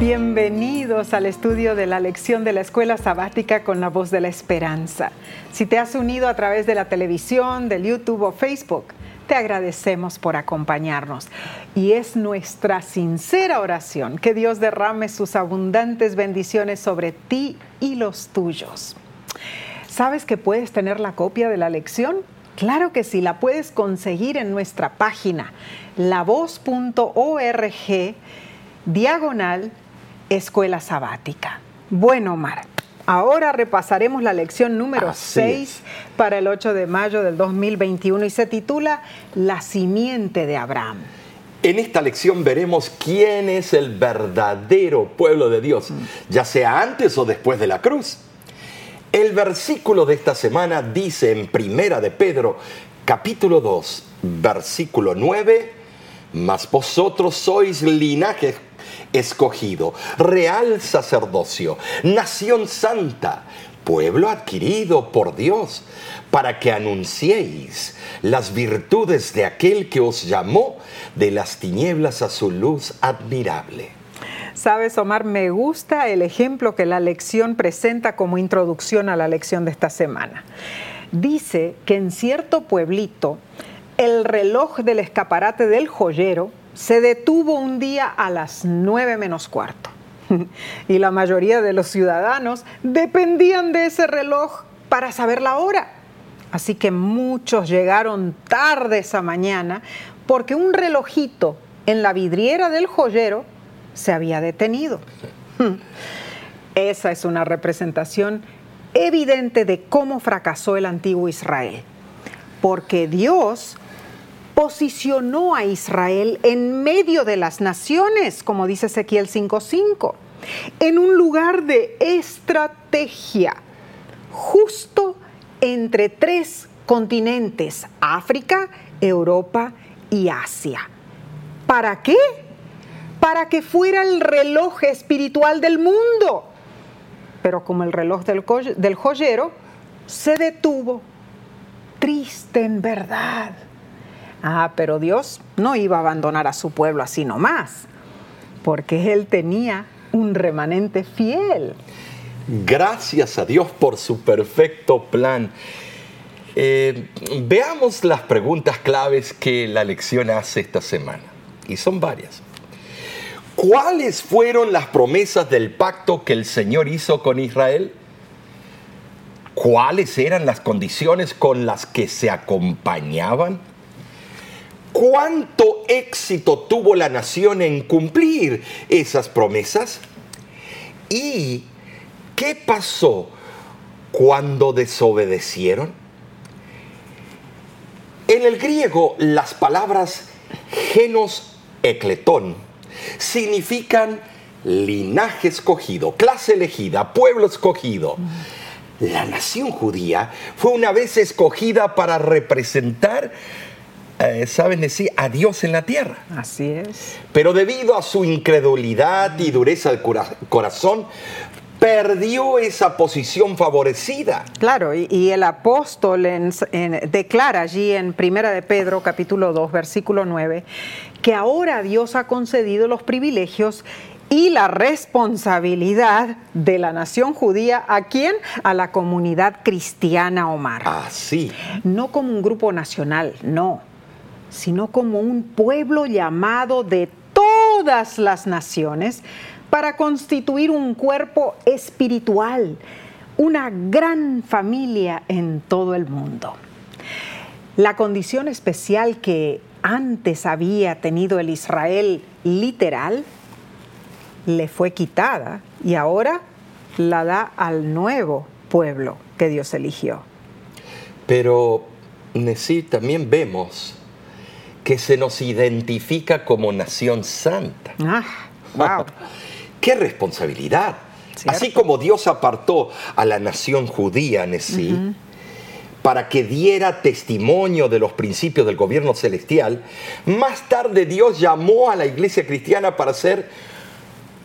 Bienvenidos al estudio de la lección de la escuela sabática con la voz de la esperanza. Si te has unido a través de la televisión, del YouTube o Facebook, te agradecemos por acompañarnos. Y es nuestra sincera oración que Dios derrame sus abundantes bendiciones sobre ti y los tuyos. ¿Sabes que puedes tener la copia de la lección? Claro que sí, la puedes conseguir en nuestra página lavoz.org diagonal escuela sabática. Bueno, Omar, ahora repasaremos la lección número 6 para el 8 de mayo del 2021 y se titula La simiente de Abraham. En esta lección veremos quién es el verdadero pueblo de Dios, ya sea antes o después de la cruz. El versículo de esta semana dice en Primera de Pedro, capítulo 2, versículo 9, mas vosotros sois linaje escogido, real sacerdocio, nación santa, pueblo adquirido por Dios, para que anunciéis las virtudes de aquel que os llamó de las tinieblas a su luz admirable. Sabes, Omar, me gusta el ejemplo que la lección presenta como introducción a la lección de esta semana. Dice que en cierto pueblito, el reloj del escaparate del joyero se detuvo un día a las nueve menos cuarto. y la mayoría de los ciudadanos dependían de ese reloj para saber la hora. Así que muchos llegaron tarde esa mañana porque un relojito en la vidriera del joyero se había detenido. Esa es una representación evidente de cómo fracasó el antiguo Israel. Porque Dios posicionó a Israel en medio de las naciones, como dice Ezequiel 5:5, en un lugar de estrategia, justo entre tres continentes, África, Europa y Asia. ¿Para qué? Para que fuera el reloj espiritual del mundo. Pero como el reloj del, joyero se detuvo, triste en verdad Ah, pero Dios no iba a abandonar a su pueblo así nomás, porque Él tenía un remanente fiel. Gracias a Dios por su perfecto plan. Eh, veamos las preguntas claves que la lección hace esta semana, y son varias. ¿Cuáles fueron las promesas del pacto que el Señor hizo con Israel? ¿Cuáles eran las condiciones con las que se acompañaban? ¿Cuánto éxito tuvo la nación en cumplir esas promesas? ¿Y qué pasó cuando desobedecieron? En el griego las palabras genos ecletón significan linaje escogido, clase elegida, pueblo escogido. La nación judía fue una vez escogida para representar eh, saben decir adiós en la tierra. Así es. Pero debido a su incredulidad y dureza del corazón, perdió esa posición favorecida. Claro, y, el apóstol declara allí en Primera de Pedro capítulo 2 versículo 9 que ahora Dios ha concedido los privilegios y la responsabilidad de la nación judía a quién? A la comunidad cristiana Omar. Ah, sí. No como un grupo nacional, no sino como un pueblo llamado de todas las naciones para constituir un cuerpo espiritual, una gran familia en todo el mundo. La condición especial que antes había tenido el Israel literal le fue quitada y ahora la da al nuevo pueblo que Dios eligió. Pero también vemos que se nos identifica como nación santa. Ah, wow. ¡Qué responsabilidad! Así como Dios apartó a la nación judía, en para que diera testimonio de los principios del gobierno celestial, más tarde Dios llamó a la iglesia cristiana para ser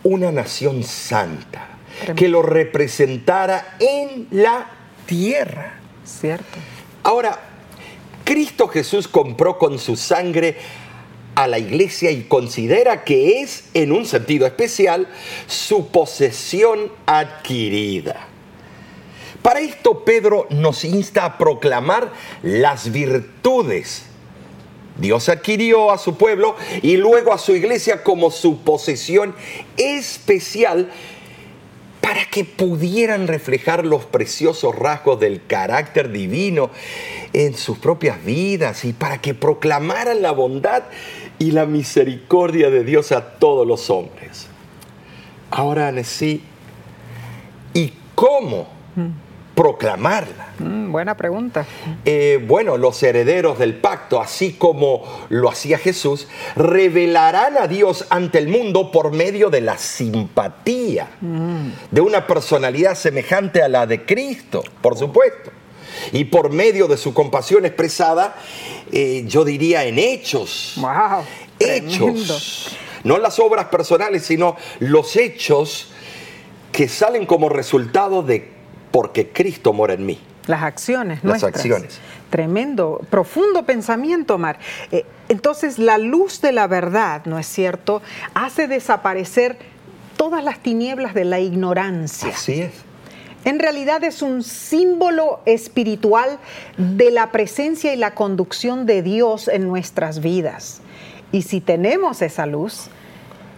una nación santa, que lo representara en la tierra. Cierto. Ahora, Cristo Jesús compró con su sangre a la iglesia y considera que es, en un sentido especial, su posesión adquirida. Para esto Pedro nos insta a proclamar las virtudes. Dios adquirió a su pueblo y luego a su iglesia como su posesión especial para que pudieran reflejar los preciosos rasgos del carácter divino en sus propias vidas y para que proclamaran la bondad y la misericordia de Dios a todos los hombres. Ahora, sí, ¿y cómo proclamarla? Mm, buena pregunta. Eh, bueno, los herederos del pacto, así como lo hacía Jesús, revelarán a Dios ante el mundo por medio de la simpatía, mm. de una personalidad semejante a la de Cristo, por supuesto. Y por medio de su compasión expresada, eh, yo diría en hechos. Wow, hechos. No las obras personales, sino los hechos que salen como resultado de porque Cristo mora en mí. Las acciones, Las acciones. Tremendo, profundo pensamiento, Omar. Eh, entonces, la luz de la verdad, ¿no es cierto?, hace desaparecer todas las tinieblas de la ignorancia. Así es. En realidad es un símbolo espiritual de la presencia y la conducción de Dios en nuestras vidas. Y si tenemos esa luz,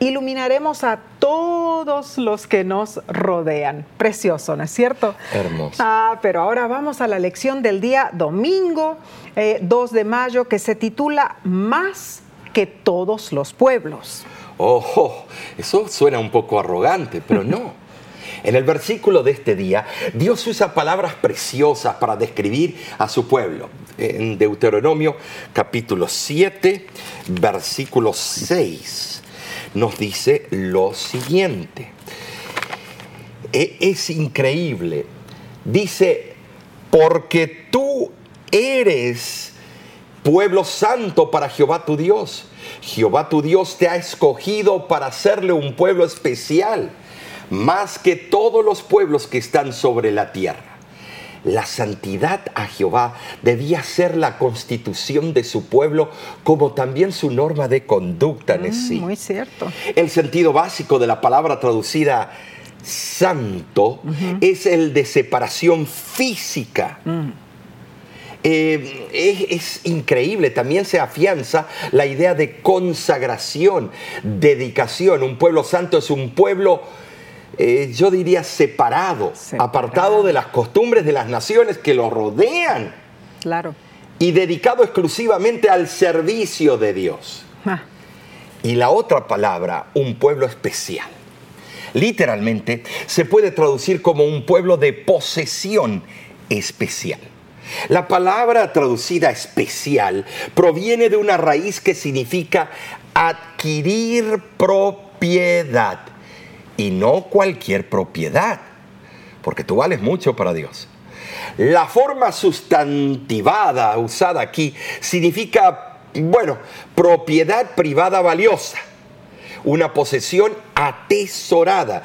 iluminaremos a todos los que nos rodean. Precioso, ¿no es cierto? Hermoso. Ah, pero ahora vamos a la lección del día domingo 2 eh, de mayo que se titula Más que todos los pueblos. Ojo, eso suena un poco arrogante, pero no. En el versículo de este día, Dios usa palabras preciosas para describir a su pueblo. En Deuteronomio capítulo 7, versículo 6 nos dice lo siguiente. E, es increíble. Dice, porque tú eres pueblo santo para Jehová tu Dios. Jehová tu Dios te ha escogido para hacerle un pueblo especial, más que todos los pueblos que están sobre la tierra. La santidad a Jehová debía ser la constitución de su pueblo, como también su norma de conducta en sí. Muy cierto. El sentido básico de la palabra traducida santo es el de separación física. Mm. Eh, es, increíble, también se afianza la idea de consagración, dedicación. Un pueblo santo es un pueblo eh, yo diría, separado, apartado de las costumbres de las naciones que lo rodean. Claro. Y dedicado exclusivamente al servicio de Dios. Ah. Y la otra palabra, un pueblo especial. Literalmente se puede traducir como un pueblo de posesión especial. La palabra traducida especial proviene de una raíz que significa adquirir propiedad y no cualquier propiedad, porque tú vales mucho para Dios. La forma sustantivada usada aquí significa, bueno, propiedad privada valiosa, una posesión atesorada.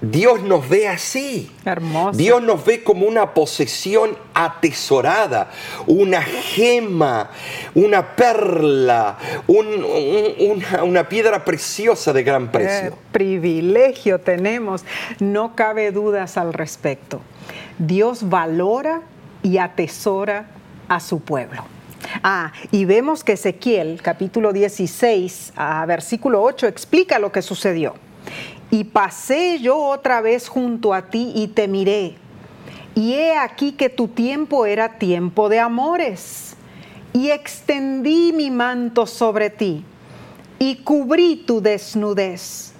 Dios nos ve así. Hermoso. Dios nos ve como una posesión atesorada, una gema, una perla, una, piedra preciosa de gran precio. Qué privilegio tenemos, no cabe dudas al respecto. Dios valora y atesora a su pueblo. Ah, y vemos que Ezequiel, capítulo 16, versículo 8, explica lo que sucedió. Y pasé yo otra vez junto a ti y te miré. Y he aquí que tu tiempo era tiempo de amores. Y extendí mi manto sobre ti y cubrí tu desnudez.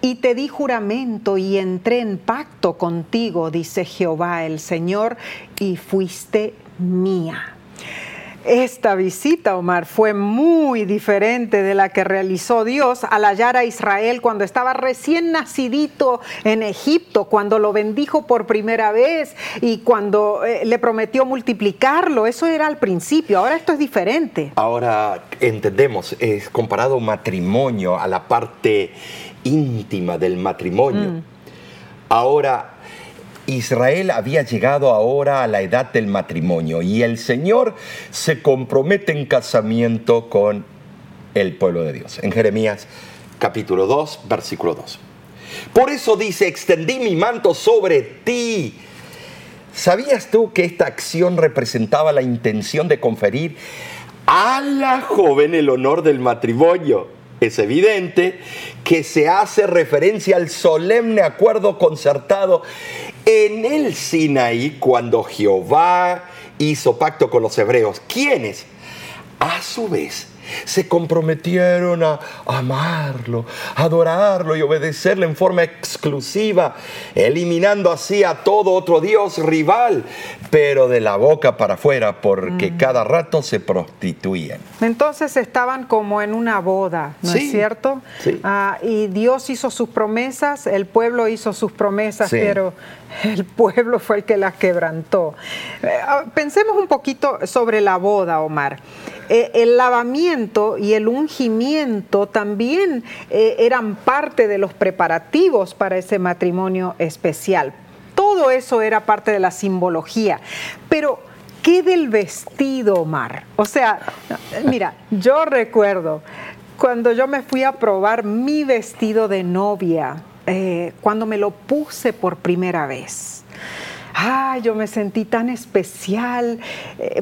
Y te di juramento y entré en pacto contigo, dice Jehová el Señor, y fuiste mía. Esta visita, Omar, fue muy diferente de la que realizó Dios al hallar a Israel cuando estaba recién nacidito en Egipto, cuando lo bendijo por primera vez y cuando eh, le prometió multiplicarlo. Eso era al principio, ahora esto es diferente. Ahora entendemos, es comparado matrimonio a la parte íntima del matrimonio. Mm. Ahora, Israel había llegado ahora a la edad del matrimonio y el Señor se compromete en casamiento con el pueblo de Dios. En Jeremías capítulo 2, versículo 2. Por eso dice, extendí mi manto sobre ti. ¿Sabías tú que esta acción representaba la intención de conferir a la joven el honor del matrimonio? Es evidente que se hace referencia al solemne acuerdo concertado en el Sinaí cuando Jehová hizo pacto con los hebreos, quienes a su vez se comprometieron a amarlo, adorarlo y obedecerle en forma exclusiva, eliminando así a todo otro Dios rival, pero de la boca para afuera, porque mm. cada rato se prostituían. Entonces estaban como en una boda, ¿no es cierto? Sí. Ah, y Dios hizo sus promesas, el pueblo hizo sus promesas, pero el pueblo fue el que las quebrantó. Eh, ah, pensemos un poquito sobre la boda, Omar. Eh, el lavamiento y el ungimiento también eh, eran parte de los preparativos para ese matrimonio especial. Todo eso era parte de la simbología. Pero, ¿qué del vestido, Omar? O sea, mira, yo recuerdo cuando yo me fui a probar mi vestido de novia, eh, cuando me lo puse por primera vez. Ay, yo me sentí tan especial,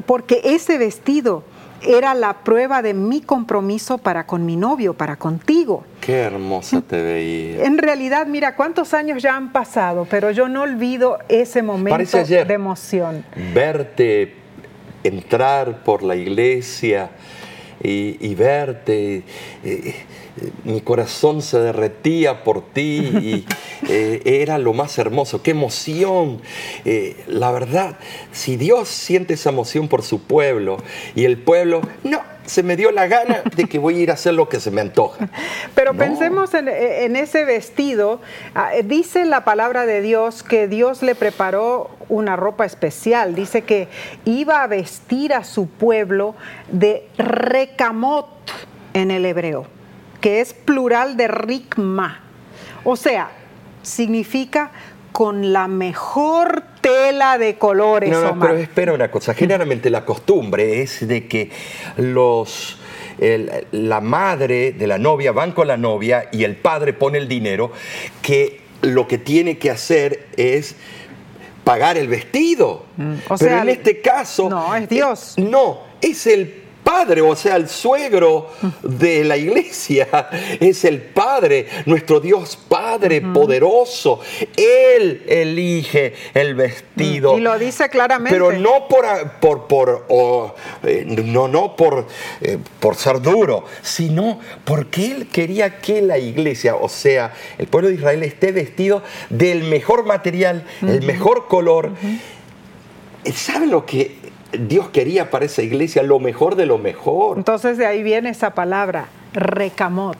porque ese vestido era la prueba de mi compromiso para con mi novio, para contigo. Qué hermosa te veía. En realidad, mira cuántos años ya han pasado, pero yo no olvido ese momento de emoción. Verte entrar por la iglesia y, verte. Eh, mi corazón se derretía por ti y eh, era lo más hermoso. ¡Qué emoción! Eh, la verdad, si Dios siente esa emoción por su pueblo y el pueblo, no, se me dio la gana de que voy a ir a hacer lo que se me antoja. Pero pensemos en, en, ese vestido. Ah, dice la palabra de Dios que Dios le preparó una ropa especial. Dice que iba a vestir a su pueblo de recamot en el hebreo que es plural de rikma. O sea, significa con la mejor tela de colores. No, no pero espera una cosa. Generalmente la costumbre es de que los la madre de la novia van con la novia y el padre pone el dinero que lo que tiene que hacer es pagar el vestido. Mm, pero en este caso no es Dios. no, es el padre, o sea, el suegro de la iglesia es el Padre, nuestro Dios Padre poderoso. Él elige el vestido. Y lo dice claramente. Pero no por, por, por eh, no, no por, eh, por ser duro, sino porque Él quería que la iglesia, o sea, el pueblo de Israel esté vestido del mejor material, el mejor color. ¿Saben lo que Dios quería para esa iglesia lo mejor de lo mejor. Entonces de ahí viene esa palabra, recamot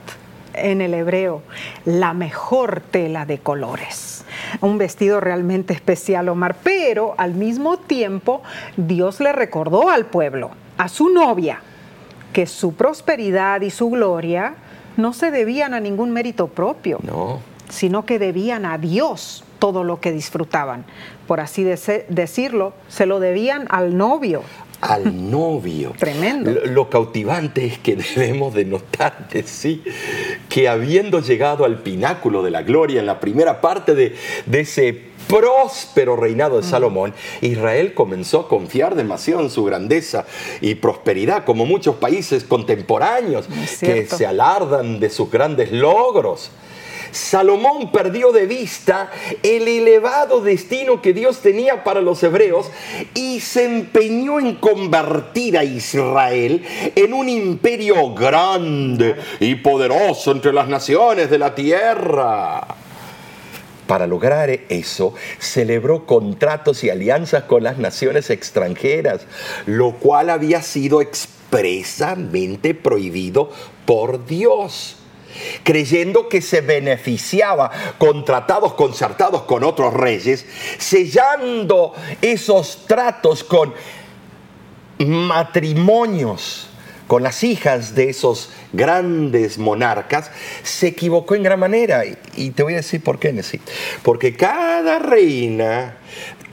en el hebreo, la mejor tela de colores. Un vestido realmente especial, Omar, pero al mismo tiempo Dios le recordó al pueblo, a su novia, que su prosperidad y su gloria no se debían a ningún mérito propio, no. sino que debían a Dios todo lo que disfrutaban. Por así decirlo, se lo debían al novio. Al novio. Tremendo. Lo, cautivante es que debemos de notar de sí que habiendo llegado al pináculo de la gloria en la primera parte de, ese próspero reinado de mm. Salomón, Israel comenzó a confiar demasiado en su grandeza y prosperidad, como muchos países contemporáneos que se alardan de sus grandes logros. Salomón perdió de vista el elevado destino que Dios tenía para los hebreos y se empeñó en convertir a Israel en un imperio grande y poderoso entre las naciones de la tierra. Para lograr eso, celebró contratos y alianzas con las naciones extranjeras, lo cual había sido expresamente prohibido por Dios creyendo que se beneficiaba con tratados concertados con otros reyes, sellando esos tratos con matrimonios con las hijas de esos grandes monarcas, se equivocó en gran manera. Y te voy a decir por qué, Nessie. Porque cada reina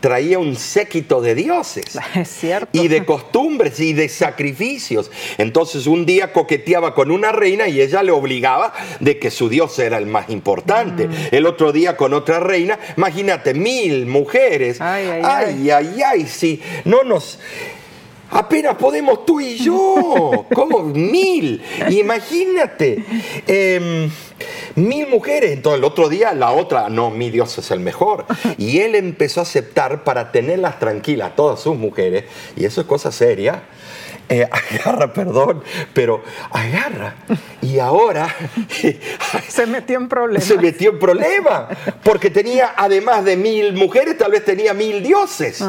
traía un séquito de dioses. Es cierto. Y de costumbres y de sacrificios. Entonces un día coqueteaba con una reina y ella le obligaba de que su dios era el más importante. Mm. El otro día con otra reina, imagínate, mil mujeres. Ay, ay, ay, ay, ay, sí. No nos... Apenas podemos tú y yo. ¿Cómo? Mil. Imagínate. Em, mil mujeres. Entonces el otro día la otra, no, mi Dios es el mejor. Y él empezó a aceptar para tenerlas tranquilas, todas sus mujeres. Y eso es cosa seria eh, agarra, perdón, pero agarra. Y ahora... se metió en problemas. Se metió en problema, porque tenía, además de mil mujeres, tal vez tenía mil dioses.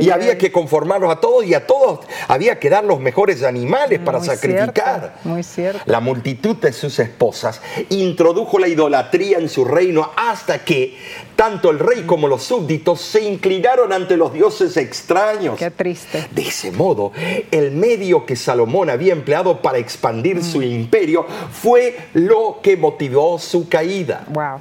y había que conformarlos a todos y a todos había que dar los mejores animales para sacrificar. muy cierto. La multitud de sus esposas introdujo la idolatría en su reino hasta que tanto el rey como los súbditos se inclinaron ante los dioses extraños. Qué triste. De ese modo, el medio que Salomón había empleado para expandir su mm. imperio fue lo que motivó su caída. Wow.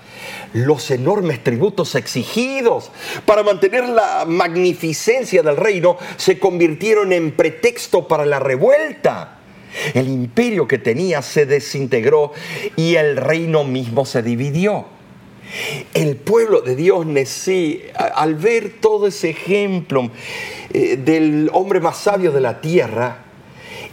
Los enormes tributos exigidos para mantener la magnificencia del reino se convirtieron en pretexto para la revuelta. El imperio que tenía se desintegró y el reino mismo se dividió. El pueblo de Dios, Nesí, al ver todo ese ejemplo eh, del hombre más sabio de la tierra,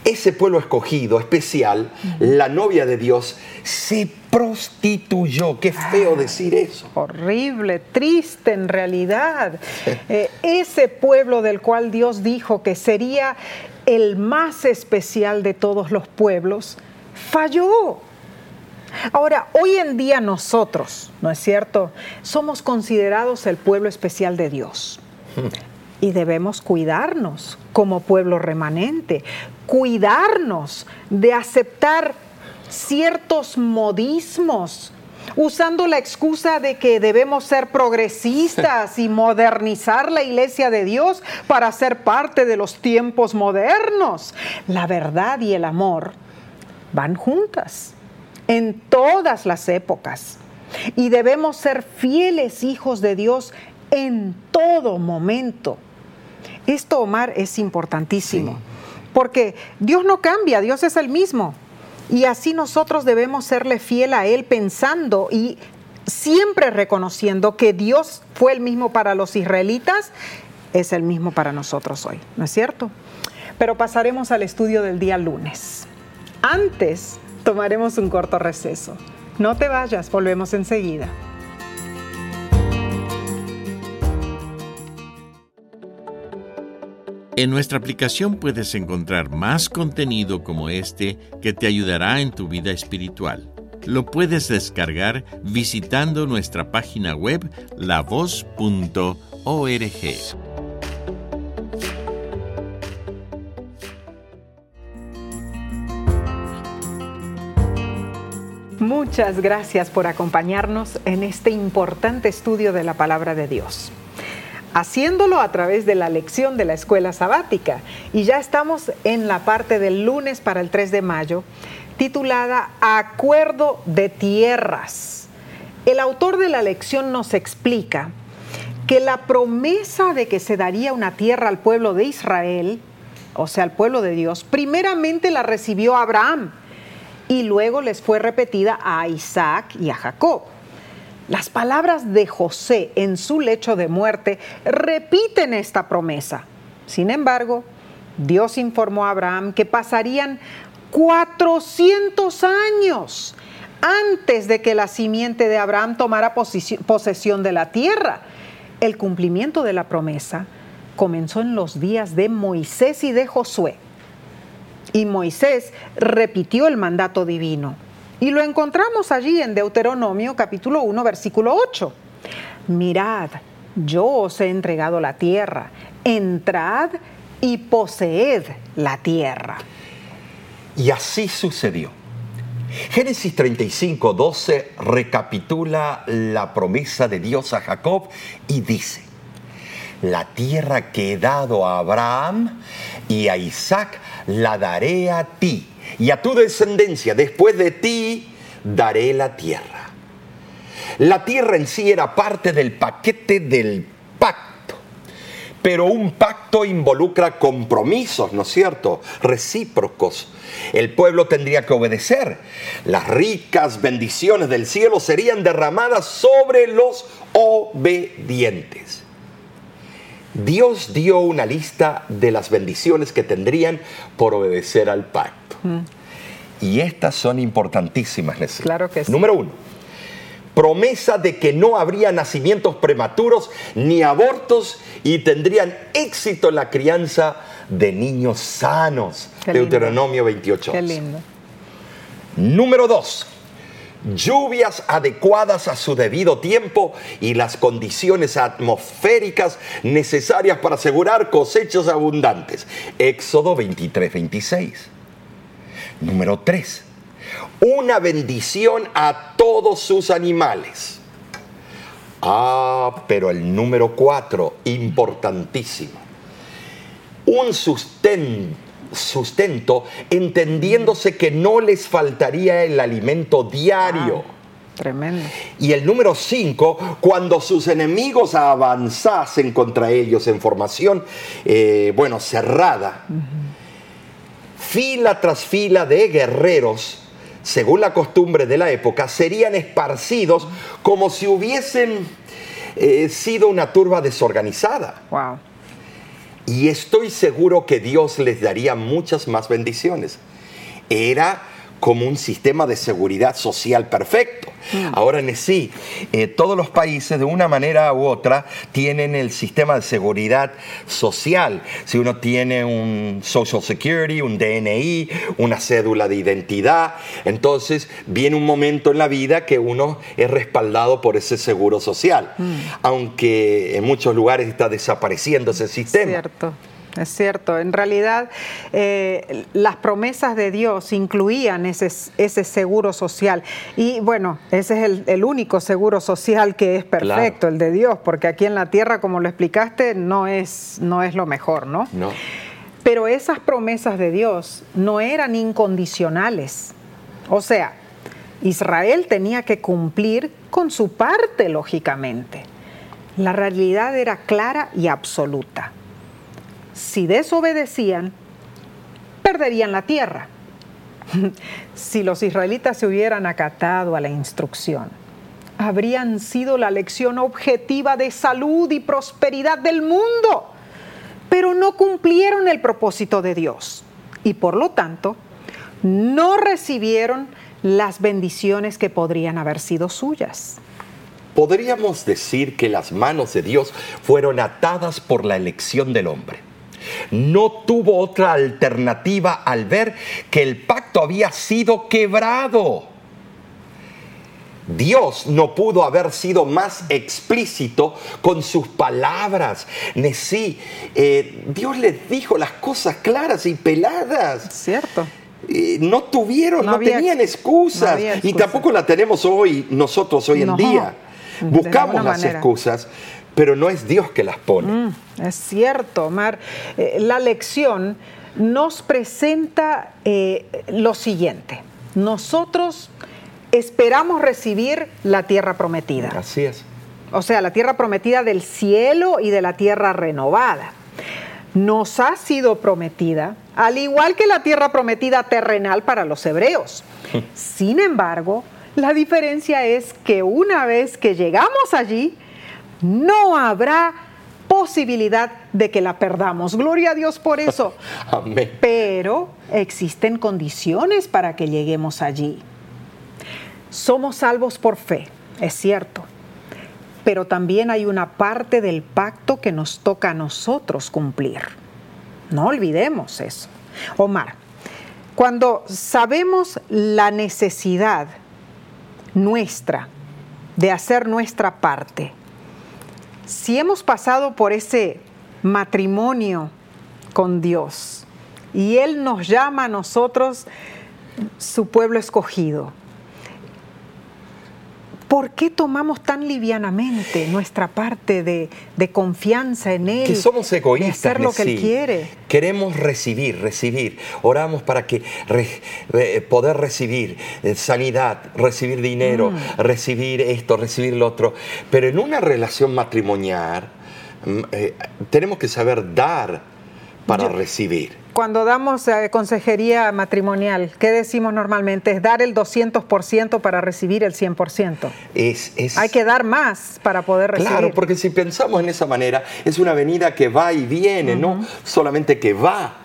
ese pueblo escogido, especial, la novia de Dios, se prostituyó. Qué feo decir eso. Horrible, triste en realidad. Eh, ese pueblo del cual Dios dijo que sería el más especial de todos los pueblos, falló. Ahora, hoy en día nosotros, ¿no es cierto? Somos considerados el pueblo especial de Dios. Y debemos cuidarnos como pueblo remanente, cuidarnos de aceptar ciertos modismos, usando la excusa de que debemos ser progresistas y modernizar la iglesia de Dios para ser parte de los tiempos modernos. La verdad y el amor van juntas en todas las épocas. Y debemos ser fieles hijos de Dios en todo momento. Esto, Omar, es importantísimo, porque Dios no cambia, Dios es el mismo. Y así nosotros debemos serle fiel a Él pensando y siempre reconociendo que Dios fue el mismo para los israelitas, es el mismo para nosotros hoy, ¿no es cierto? Pero pasaremos al estudio del día lunes. Antes Tomaremos un corto receso. No te vayas, volvemos enseguida. En nuestra aplicación puedes encontrar más contenido como este que te ayudará en tu vida espiritual. Lo puedes descargar visitando nuestra página web lavoz.org. Muchas gracias por acompañarnos en este importante estudio de la palabra de Dios. Haciéndolo a través de la lección de la escuela sabática. Y ya estamos en la parte del lunes para el 3 de mayo, titulada Acuerdo de Tierras. El autor de la lección nos explica que la promesa de que se daría una tierra al pueblo de Israel, o sea, al pueblo de Dios, primeramente la recibió Abraham y luego les fue repetida a Isaac y a Jacob. Las palabras de José en su lecho de muerte repiten esta promesa. Sin embargo, Dios informó a Abraham que pasarían 400 años antes de que la simiente de Abraham tomara posesión de la tierra. El cumplimiento de la promesa comenzó en los días de Moisés y de Josué y Moisés repitió el mandato divino. Y lo encontramos allí en Deuteronomio capítulo 1, versículo 8. Mirad, yo os he entregado la tierra, entrad y poseed la tierra. Y así sucedió. Génesis 35, 12 recapitula la promesa de Dios a Jacob y dice, la tierra que he dado a Abraham y a Isaac la daré a ti y a tu descendencia. Después de ti daré la tierra. La tierra en sí era parte del paquete del pacto, pero un pacto involucra compromisos, ¿no es cierto? Recíprocos. El pueblo tendría que obedecer. Las ricas bendiciones del cielo serían derramadas sobre los obedientes. Dios dio una lista de las bendiciones que tendrían por obedecer al pacto. Mm. Y estas son importantísimas, Claro que sí. Número uno, promesa de que no habría nacimientos prematuros ni abortos y tendrían éxito en la crianza de niños sanos. Deuteronomio 28. Qué lindo. Número dos, lluvias adecuadas a su debido tiempo y las condiciones atmosféricas necesarias para asegurar cosechas abundantes. Éxodo 23, 26. Número 3. Una bendición a todos sus animales. Ah, pero el número 4, importantísimo. Un sustento sustento, entendiéndose que no les faltaría el alimento diario. Ah, tremendo. Y el número 5, cuando sus enemigos avanzasen contra ellos en formación, eh, bueno, cerrada, fila tras fila de guerreros, según la costumbre de la época, serían esparcidos como si hubiesen eh, sido una turba desorganizada. Wow. Y estoy seguro que Dios les daría muchas más bendiciones. Era como un sistema de seguridad social perfecto. Mm. Ahora en sí, eh, todos los países de una manera u otra tienen el sistema de seguridad social. Si uno tiene un Social Security, un DNI, una cédula de identidad, entonces viene un momento en la vida que uno es respaldado por ese seguro social. Mm. Aunque en muchos lugares está desapareciendo ese sistema. Cierto. Es cierto, en realidad eh, las promesas de Dios incluían ese, ese, seguro social y bueno, ese es el, único seguro social que es perfecto, el de Dios, porque aquí en la tierra, como lo explicaste, no es, no es lo mejor, ¿no? No. Pero esas promesas de Dios no eran incondicionales, o sea, Israel tenía que cumplir con su parte, lógicamente. La realidad era clara y absoluta si desobedecían, perderían la tierra. si los israelitas se hubieran acatado a la instrucción, habrían sido la lección objetiva de salud y prosperidad del mundo, pero no cumplieron el propósito de Dios y por lo tanto no recibieron las bendiciones que podrían haber sido suyas. Podríamos decir que las manos de Dios fueron atadas por la elección del hombre no tuvo otra alternativa al ver que el pacto había sido quebrado. Dios no pudo haber sido más explícito con sus palabras. Sí, eh, Dios les dijo las cosas claras y peladas. Cierto. Eh, no tuvieron, no, tenían excusas. Y tampoco la tenemos hoy nosotros hoy en día. Buscamos las excusas, pero no es Dios que las pone. Mm, es cierto, Omar. Eh, la lección nos presenta eh, lo siguiente. Nosotros esperamos recibir la tierra prometida. Así es. O sea, la tierra prometida del cielo y de la tierra renovada. Nos ha sido prometida, al igual que la tierra prometida terrenal para los hebreos. Sin embargo, la diferencia es que una vez que llegamos allí, no habrá posibilidad de que la perdamos. Gloria a Dios por eso. Amén. Pero existen condiciones para que lleguemos allí. Somos salvos por fe, es cierto. Pero también hay una parte del pacto que nos toca a nosotros cumplir. No olvidemos eso. Omar, cuando sabemos la necesidad nuestra de hacer nuestra parte, si hemos pasado por ese matrimonio con Dios y Él nos llama a nosotros su pueblo escogido, ¿Por qué tomamos tan livianamente nuestra parte de, de confianza en Él? Que somos egoístas. De hacer lo que. Él quiere. Queremos recibir, recibir. Oramos para que re- re- poder recibir eh, sanidad, recibir dinero, Mm. recibir esto, recibir lo otro. Pero en una relación matrimonial mm, eh, tenemos que saber dar para recibir. Cuando damos eh, consejería matrimonial, ¿qué decimos normalmente? Es dar el 200% para recibir el 100%. Es, es- Hay que dar más para poder recibir. Claro, porque si pensamos en esa manera, es una avenida que va y viene, no solamente que va.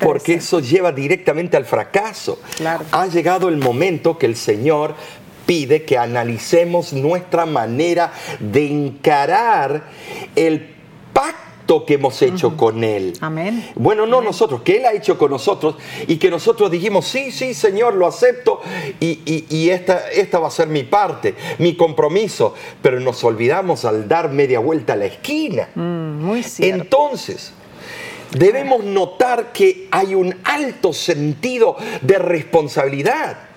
Porque eso lleva directamente al fracaso. Claro. Ha llegado el momento que el Señor pide que analicemos nuestra manera de encarar el pacto que hemos hecho con Él. Amén. Bueno, no nosotros, que Él ha hecho con nosotros y que nosotros dijimos, sí, sí, Señor, lo acepto y, y- y esta, esta va a ser mi parte, mi compromiso, pero nos olvidamos al dar media vuelta a la esquina. Mm, muy cierto. Entonces, debemos notar que hay un alto sentido de responsabilidad.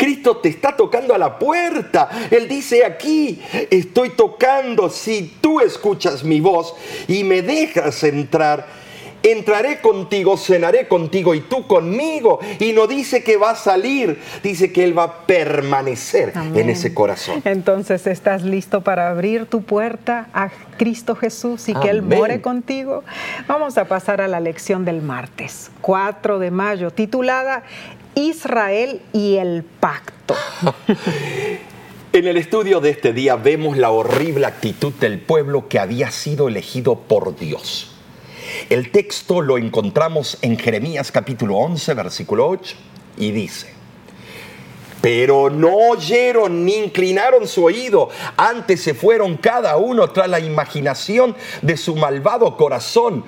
Cristo te está tocando a la puerta. Él dice aquí, estoy tocando, si tú escuchas mi voz y me dejas entrar, entraré contigo, cenaré contigo y tú conmigo. Y no dice que va a salir, dice que Él va a permanecer Amén. en ese corazón. Entonces, ¿estás listo para abrir tu puerta a Cristo Jesús y que Él more contigo? Vamos a pasar a la lección del martes, 4 de mayo, titulada Israel y el pacto. En el estudio de este día vemos la horrible actitud del pueblo que había sido elegido por Dios. El texto lo encontramos en Jeremías capítulo 11, versículo 8, y dice, pero no oyeron ni inclinaron su oído, antes se fueron cada uno tras la imaginación de su malvado corazón.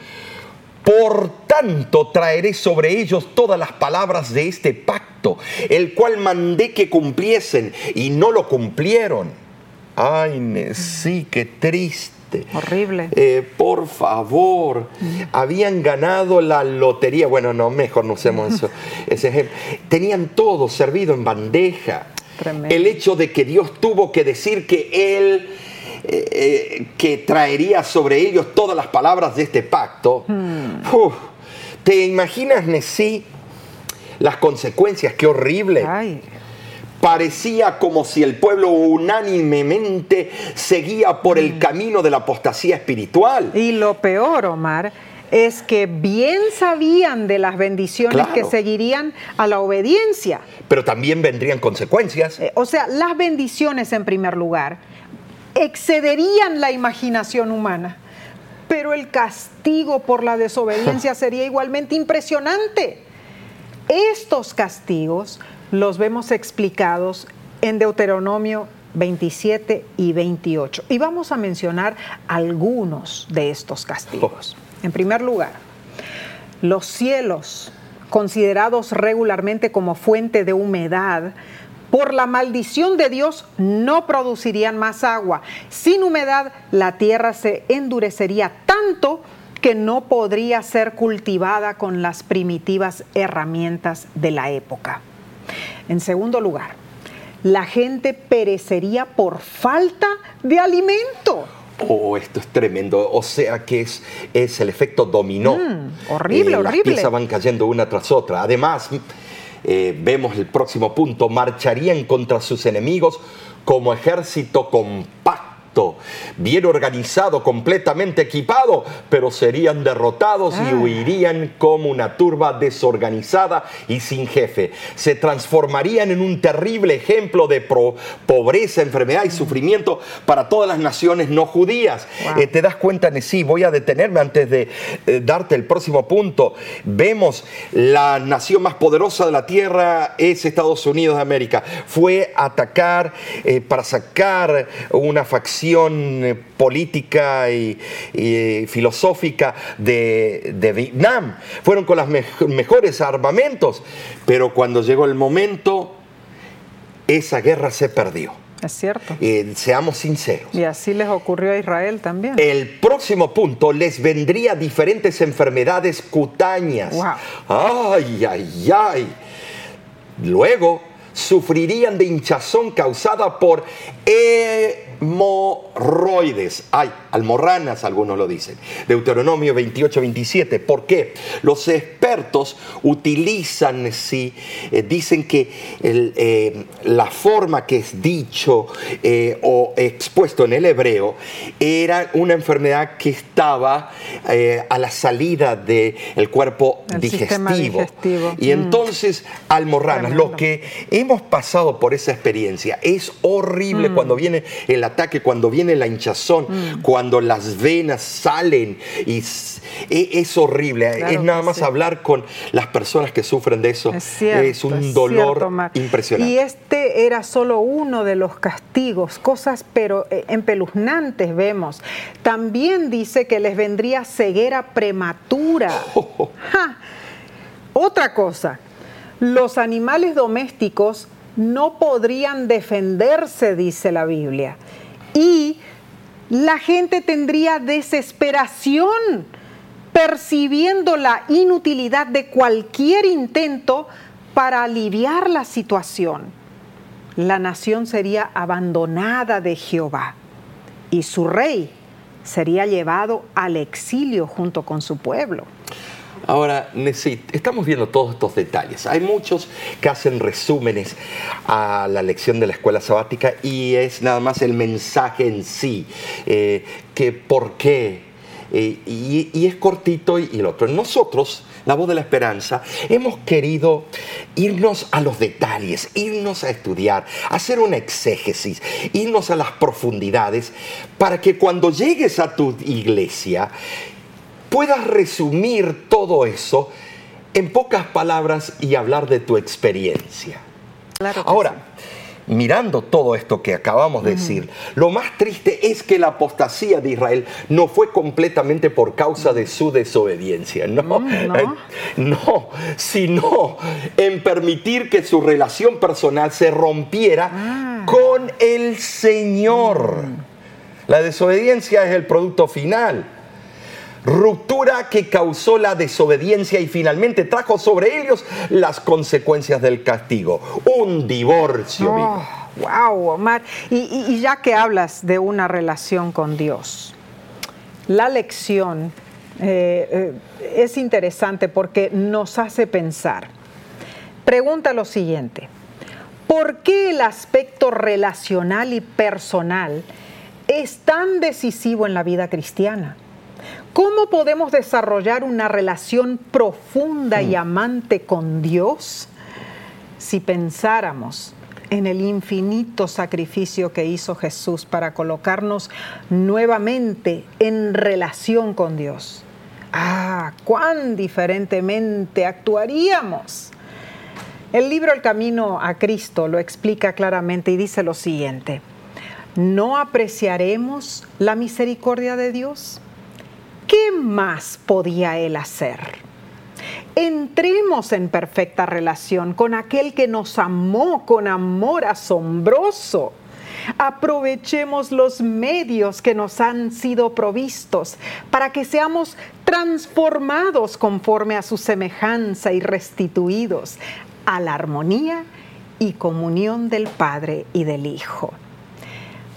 Por tanto, traeré sobre ellos todas las palabras de este pacto, el cual mandé que cumpliesen y no lo cumplieron. Ay, sí, qué triste. Horrible. Eh, por favor, habían ganado la lotería. Bueno, no, mejor no usemos eso, ese ejemplo. Tenían todo servido en bandeja. Tremendo. El hecho de que Dios tuvo que decir que Él, eh, eh, que traería sobre ellos todas las palabras de este pacto. Uf, ¿Te imaginas, Nesí, las consecuencias? Qué horrible. Ay, Parecía como si el pueblo unánimemente seguía por el camino de la apostasía espiritual. y lo peor, Omar, es que bien sabían de las bendiciones Claro. que seguirían a la obediencia. Pero también vendrían consecuencias. Eh, O sea, las bendiciones en primer lugar excederían la imaginación humana, pero el castigo por la desobediencia sería igualmente impresionante. Estos castigos los vemos explicados en Deuteronomio 27 y 28. Y vamos a mencionar algunos de estos castigos. En primer lugar, los cielos, considerados regularmente como fuente de humedad, por la maldición de Dios no producirían más agua. Sin humedad, la tierra se endurecería tanto que no podría ser cultivada con las primitivas herramientas de la época. En segundo lugar, la gente perecería por falta de alimento. Oh, esto es tremendo. O sea que es, es el efecto dominó. Mm, horrible, Las horrible. piezas van cayendo una tras otra. Además, eh, vemos el próximo punto. Marcharían contra sus enemigos como ejército compacto, bien organizado, completamente equipado, pero serían derrotados y Ah. huirían como una turba desorganizada y sin jefe. Se transformarían en un terrible ejemplo de pro- pobreza, enfermedad y sufrimiento para todas las naciones no judías. Wow. Eh, ¿Te das cuenta, sí? Voy a detenerme antes de eh, darte el próximo punto. Vemos la nación más poderosa de la tierra es Estados Unidos de América. Fue a atacar eh, para sacar una facción eh, política y, y filosófica de, de Vietnam. Fueron con los mejores armamentos, pero cuando llegó el momento, esa guerra se perdió. Es cierto. Eh, seamos sinceros. Y así les ocurrió a Israel también. El próximo punto les vendría diferentes enfermedades cutáneas. Wow. Ay, ay, ay. Luego sufrirían de hinchazón causada por hemorroides. Hay almorranas, algunos lo dicen. Deuteronomio 28, 27. ¿Por qué? Los expertos utilizan, sí, eh, dicen que eh, la forma que es dicho eh, o expuesto en el hebreo era una enfermedad que estaba a la salida del cuerpo digestivo. Y mm. entonces, almorranas, lo que hemos pasado por esa experiencia es horrible mm. cuando viene el ataque, cuando viene la hinchazón, mm. cuando las venas salen y e, es, horrible. es nada más hablar con las personas que sufren de eso. Es, un dolor impresionante. Y este era solo uno de los castigos, cosas pero eh, empeluznantes vemos. También dice que les vendría ceguera prematura. Otra cosa, los animales domésticos no podrían defenderse, dice la Biblia. Y la gente tendría desesperación percibiendo la inutilidad de cualquier intento para aliviar la situación. La nación sería abandonada de Jehová y su rey sería llevado al exilio junto con su pueblo. Ahora, estamos viendo todos estos detalles. Hay muchos que hacen resúmenes a la lección de la escuela sabática y es nada más el mensaje en sí, eh, que por qué. Eh, y, es cortito y, y el otro. Nosotros, la voz de la esperanza, hemos querido irnos a los detalles, irnos a estudiar, hacer una exégesis, irnos a las profundidades, para que cuando llegues a tu iglesia, puedas resumir todo eso en pocas palabras y hablar de tu experiencia. Ahora, mirando todo esto que acabamos de decir, lo más triste es que la apostasía de Israel no fue completamente por causa de su desobediencia, no, mm, no. No sino en permitir que su relación personal se rompiera ah. con el Señor. Mm. La desobediencia es el producto final ruptura que causó la desobediencia y finalmente trajo sobre ellos las consecuencias del castigo, un divorcio. wow, Omar. Y, ya que hablas de una relación con Dios, la lección eh, eh, es interesante porque nos hace pensar. Pregunta lo siguiente, ¿por qué el aspecto relacional y personal es tan decisivo en la vida cristiana? ¿Cómo podemos desarrollar una relación profunda y mm. amante con Dios si pensáramos en el infinito sacrificio que hizo Jesús para colocarnos nuevamente en relación con Dios? Ah, cuán diferentemente actuaríamos. El libro El Camino a Cristo lo explica claramente y dice lo siguiente, ¿no apreciaremos la misericordia de Dios? ¿Qué más podía él hacer? Entremos en perfecta relación con aquel que nos amó con amor asombroso. Aprovechemos los medios que nos han sido provistos para que seamos transformados conforme a su semejanza y restituidos a la armonía y comunión del Padre y del Hijo.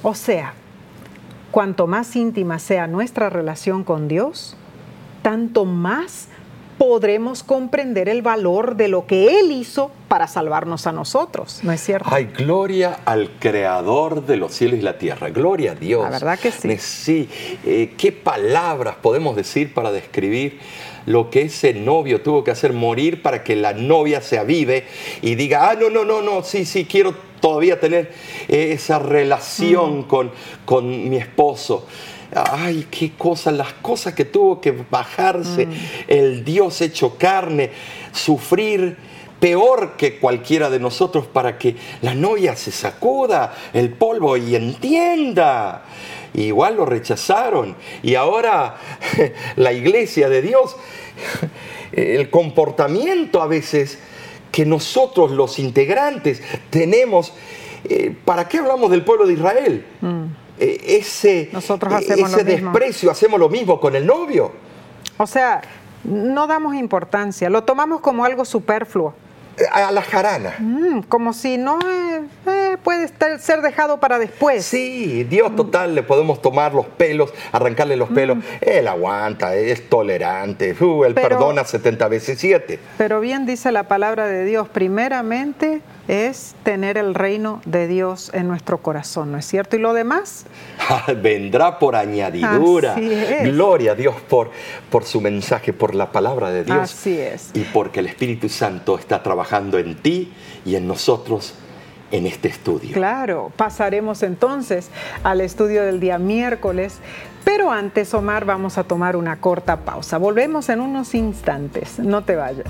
O sea, Cuanto más íntima sea nuestra relación con Dios, tanto más podremos comprender el valor de lo que Él hizo para salvarnos a nosotros, ¿no es cierto? Hay gloria al Creador de los cielos y la tierra, gloria a Dios. La verdad que sí. Sí, eh, ¿qué palabras podemos decir para describir lo que ese novio tuvo que hacer morir para que la novia se avive y diga, ah, no, no, no, no, sí, sí, quiero todavía tener eh, esa relación mm. con, con mi esposo ay, qué cosas, las cosas que tuvo que bajarse, mm. el Dios hecho carne, sufrir peor que cualquiera de nosotros para que la novia se sacuda el polvo y entienda. Igual lo rechazaron. Y ahora la iglesia de Dios, el comportamiento a veces que nosotros los integrantes tenemos, eh, ¿para qué hablamos del pueblo de Israel? Mm. Eh, ese, nosotros hacemos ese desprecio, hacemos lo mismo con el novio. O sea, no damos importancia, lo tomamos como algo superfluo. A la jarana. Mm, como si no eh, eh, puede estar- ser dejado para después. Sí, Dios total, le podemos tomar los pelos, arrancarle los pelos. Él aguanta, es tolerante, uh, él Pero- perdona 70 veces 7. Pero bien dice la palabra de Dios, primeramente es tener el reino de Dios en nuestro corazón, ¿no es cierto? Y lo demás, Vendrá por añadidura. Así es. Gloria a Dios por, por su mensaje, por la palabra de Dios. Así es. Y porque el Espíritu Santo está trabajando en ti y en nosotros en este estudio. claro, pasaremos entonces al estudio del día miércoles. Pero antes, Omar, vamos a tomar una corta pausa. Volvemos en unos instantes. No te vayas.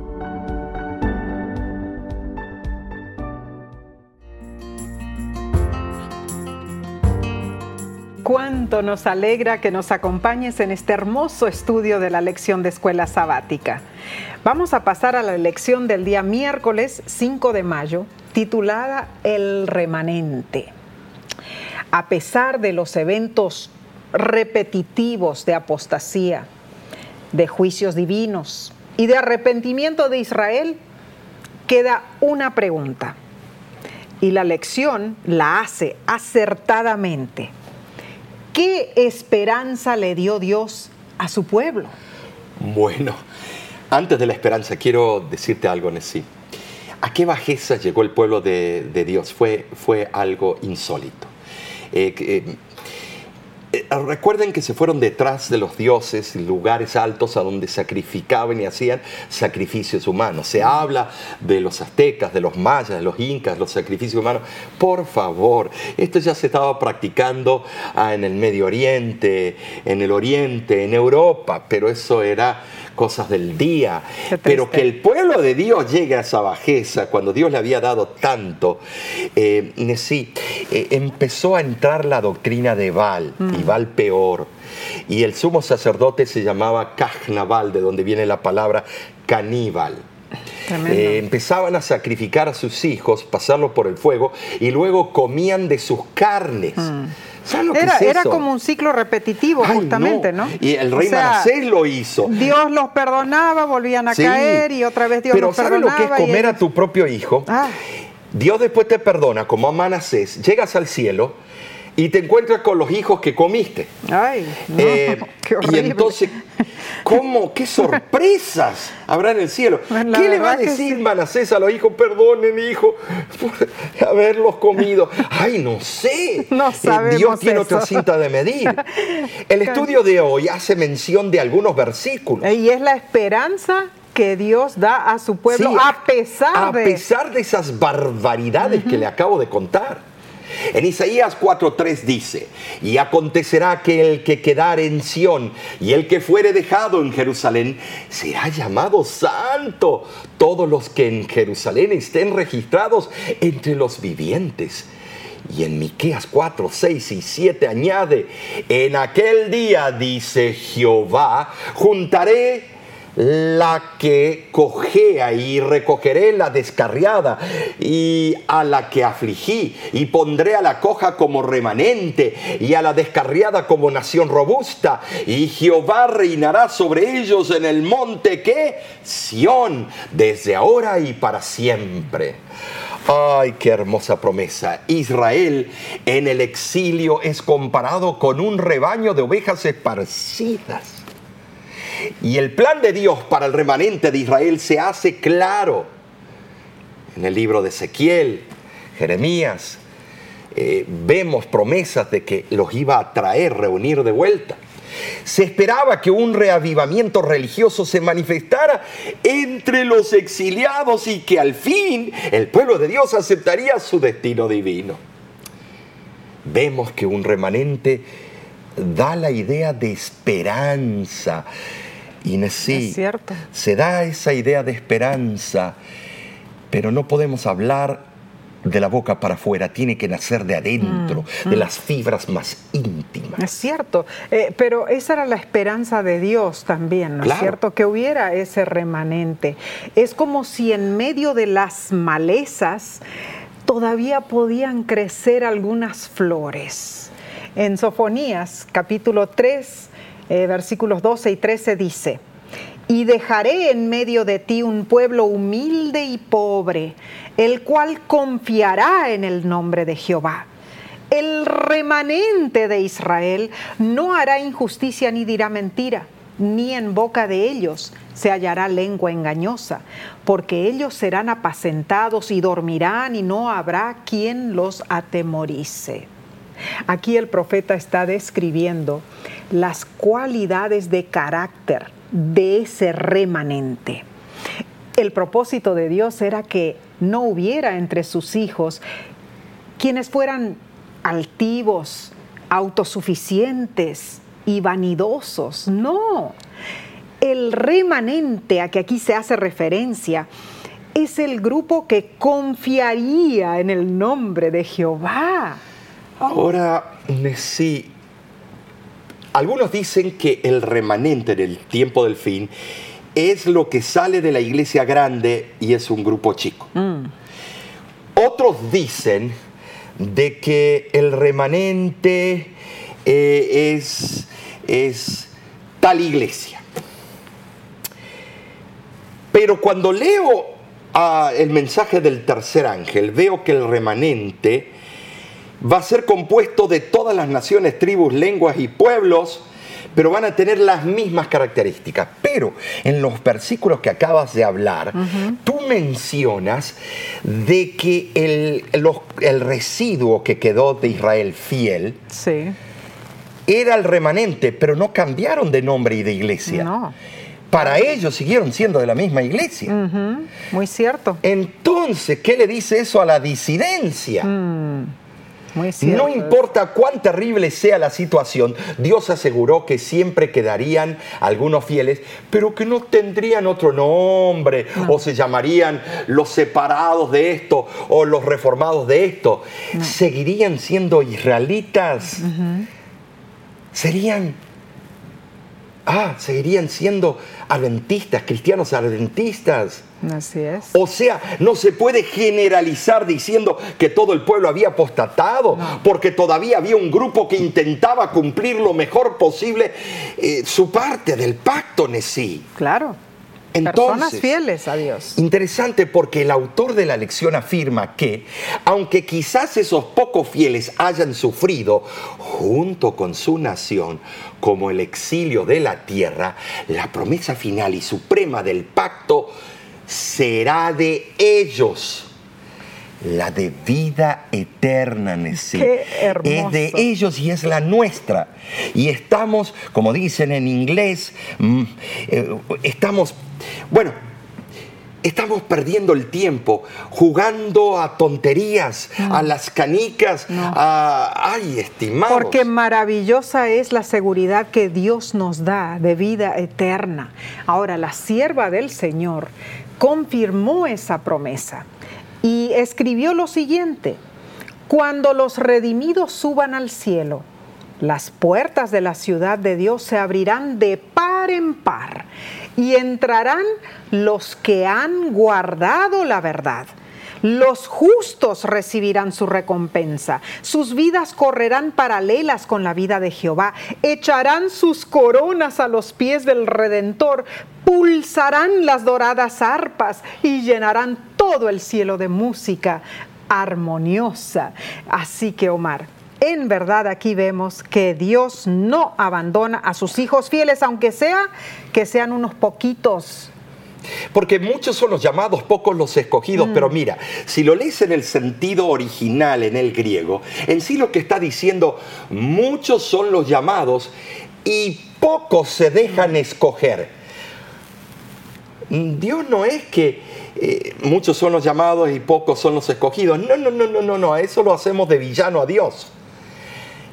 Cuánto nos alegra que nos acompañes en este hermoso estudio de la lección de escuela sabática. Vamos a pasar a la lección del día miércoles 5 de mayo, titulada El remanente. A pesar de los eventos repetitivos de apostasía, de juicios divinos y de arrepentimiento de Israel, queda una pregunta. Y la lección la hace acertadamente. ¿Qué esperanza le dio Dios a su pueblo? Bueno, antes de la esperanza, quiero decirte algo, Nesí. ¿A qué bajeza llegó el pueblo de, Dios? Fue, fue algo insólito. Eh, eh, eh, recuerden que se fueron detrás de los dioses, lugares altos a donde sacrificaban y hacían sacrificios humanos. Se habla de los aztecas, de los mayas, de los incas, los sacrificios humanos. Por favor, esto ya se estaba practicando ah, en el Medio Oriente, en el Oriente, en Europa, pero eso era cosas del día. Pero que el pueblo de Dios llegue a esa bajeza cuando Dios le había dado tanto, eh, sí, eh, empezó a entrar la doctrina de Baal, Peor. Y el sumo sacerdote se llamaba Cajnabal, de donde viene la palabra caníbal. Eh, empezaban a sacrificar a sus hijos, pasarlos por el fuego, y luego comían de sus carnes. ¿Saben lo que Era, es era eso? como un ciclo repetitivo, Ay, justamente, ¿no? Y el O rey sea, Manasés lo hizo. Dios los perdonaba, volvían a Sí. caer y otra vez Dios Pero los ¿sabes perdonaba. lo que es comer a tu propio hijo? Ah. Dios después te perdona, como a Manasés, llegas al cielo y te encuentras con los hijos que comiste. Ay, no, Eh, qué y horrible. entonces, ¿cómo? ¿Qué sorpresas habrá en el cielo? Pues ¿Qué le va a decir sí. Manasés a los hijos? Perdonen, hijo, por haberlos comido. Ay, no sé. No Eh, sabemos Dios tiene eso. otra cinta de medir. El estudio de hoy hace mención de algunos versículos. Y es la esperanza que Dios da a su pueblo Sí, a pesar a de... pesar de esas barbaridades que le acabo de contar. En Isaías 4:3 dice, y acontecerá que el que quedare en Sión y el que fuere dejado en Jerusalén será llamado santo. Todos los que en Jerusalén estén registrados entre los vivientes. Y en Miqueas 4, 6 y 7 añade, en aquel día, dice Jehová, juntaré la que cojea y recogeré la descarriada y a la que afligí y pondré a la coja como remanente y a la descarriada como nación robusta y Jehová reinará sobre ellos en el monte que Sión desde ahora y para siempre. Ay, qué hermosa promesa. Israel en el exilio es comparado con un rebaño de ovejas esparcidas. Y el plan de Dios para el remanente de Israel se hace claro en el libro de Ezequiel, Jeremías. eh, vemos promesas de que los iba a traer, reunir de vuelta. Se esperaba que un reavivamiento religioso se manifestara entre los exiliados y que al fin el pueblo de Dios aceptaría su destino divino. Vemos que un remanente da la idea de esperanza. Y sí, Es cierto. se da esa idea de esperanza, pero no podemos hablar de la boca para afuera, tiene que nacer de adentro, Mm, de las fibras más íntimas. Es cierto, eh, pero esa era la esperanza de Dios también, ¿no es cierto? Que hubiera ese remanente. Es como si en medio de las malezas todavía podían crecer algunas flores. En Sofonías capítulo 3, eh, versículos 12 y 13 dice, y dejaré en medio de ti un pueblo humilde y pobre, el cual confiará en el nombre de Jehová. El remanente de Israel no hará injusticia ni dirá mentira, ni en boca de ellos se hallará lengua engañosa, porque ellos serán apacentados y dormirán y no habrá quien los atemorice. Aquí el profeta está describiendo las cualidades de carácter de ese remanente. El propósito de Dios era que no hubiera entre sus hijos quienes fueran altivos, autosuficientes y vanidosos. No. El remanente a que aquí se hace referencia es el grupo que confiaría en el nombre de Jehová. Ahora, sí, algunos dicen que el remanente del tiempo del fin es lo que sale de la iglesia grande y es un grupo chico. Otros dicen de que el remanente eh, es, es tal iglesia. Pero cuando leo ah, el mensaje del tercer ángel, veo que el remanente va a ser compuesto de todas las naciones, tribus, lenguas y pueblos, pero van a tener las mismas características. Pero en los versículos que acabas de hablar, tú mencionas de que el, los- el residuo que quedó de Israel fiel Sí. era el remanente, pero no cambiaron de nombre y de iglesia. No. Para ellos siguieron siendo de la misma iglesia. Muy cierto. Entonces, ¿qué le dice eso a la disidencia? Cierto. No importa cuán terrible sea la situación, Dios aseguró que siempre quedarían algunos fieles, pero que no tendrían otro nombre, o se llamarían los separados de esto, o los reformados de esto. Seguirían siendo israelitas. Serían, ah, seguirían siendo adventistas, cristianos adventistas. Así es. O sea, no se puede generalizar diciendo que todo el pueblo había apostatado, porque todavía había un grupo que intentaba cumplir lo mejor posible eh, su parte del pacto, Nesí. Claro. Entonces, Personas fieles a Dios. Interesante porque el autor de la lección afirma que, aunque quizás esos pocos fieles hayan sufrido junto con su nación como el exilio de la tierra, la promesa final y suprema del pacto será de ellos. La de vida eterna, Nesí. Qué hermoso. Es de ellos y es la nuestra. Y estamos, como dicen en inglés, mm, eh, estamos, bueno, estamos perdiendo el tiempo jugando a tonterías, a las canicas, a... ¡Ay, estimados! Porque maravillosa es la seguridad que Dios nos da de vida eterna. Ahora, la sierva del Señor confirmó esa promesa y escribió lo siguiente, cuando los redimidos suban al cielo, las puertas de la ciudad de Dios se abrirán de par en par y entrarán los que han guardado la verdad. Los justos recibirán su recompensa. Sus vidas correrán paralelas con la vida de Jehová. Echarán sus coronas a los pies del Redentor. Pulsarán las doradas arpas y llenarán todo el cielo de música armoniosa. Así que, Omar, en verdad aquí vemos que Dios no abandona a sus hijos fieles, aunque sea que sean unos poquitos. Porque muchos son los llamados, pocos los escogidos, pero mira, si lo lees en el sentido original en el griego, en sí lo que está diciendo, muchos son los llamados y pocos se dejan escoger. Dios no es que eh, muchos son los llamados y pocos son los escogidos. No, no, no, no, no, no, eso lo hacemos de villano a Dios.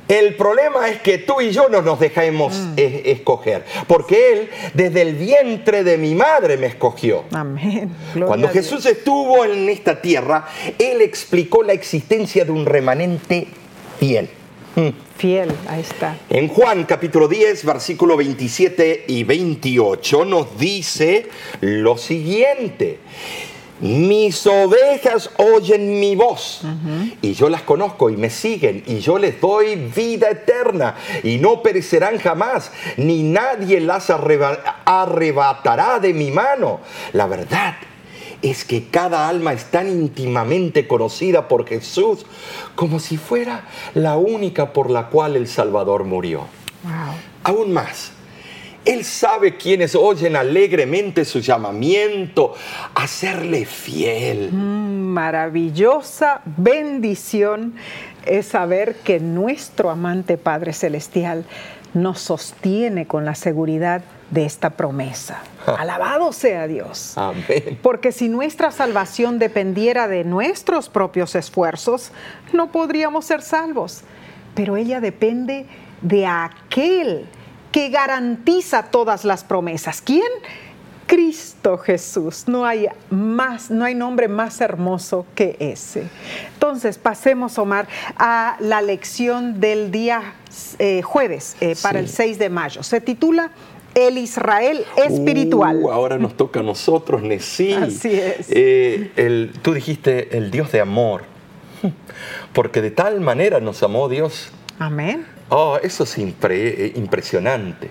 El problema es que tú y yo no nos dejamos Mm. es- escoger, porque Él desde el vientre de mi madre me escogió. Amén. Gloria Cuando. Jesús estuvo en esta tierra, Él explicó la existencia de un remanente fiel. Mm. Fiel, ahí está. En Juan capítulo 10, versículo 27 y 28 nos dice lo siguiente. Mis ovejas oyen mi voz y yo las conozco y me siguen y yo les doy vida eterna y no perecerán jamás, ni nadie las arreba- arrebatará de mi mano. La verdad es que cada alma es tan íntimamente conocida por Jesús como si fuera la única por la cual el Salvador murió. Wow. Aún más, Él sabe quienes oyen alegremente su llamamiento a serle fiel. Mm, Maravillosa bendición es saber que nuestro amante Padre Celestial nos sostiene con la seguridad de esta promesa. Alabado sea Dios. Amén. Porque si nuestra salvación dependiera de nuestros propios esfuerzos, no podríamos ser salvos. Pero ella depende de aquel que garantiza todas las promesas. ¿Quién? Cristo Jesús. No hay más, no hay nombre más hermoso que ese. Entonces, pasemos, Omar, a la lección del día eh, jueves eh, para Sí. el 6 de mayo. Se titula El Israel espiritual. Uh, ahora nos toca a nosotros, Nesí. Así es. Eh, el- tú dijiste el Dios de amor. Porque de tal manera nos amó Dios Amén. Oh, eso es impre- eh, impresionante.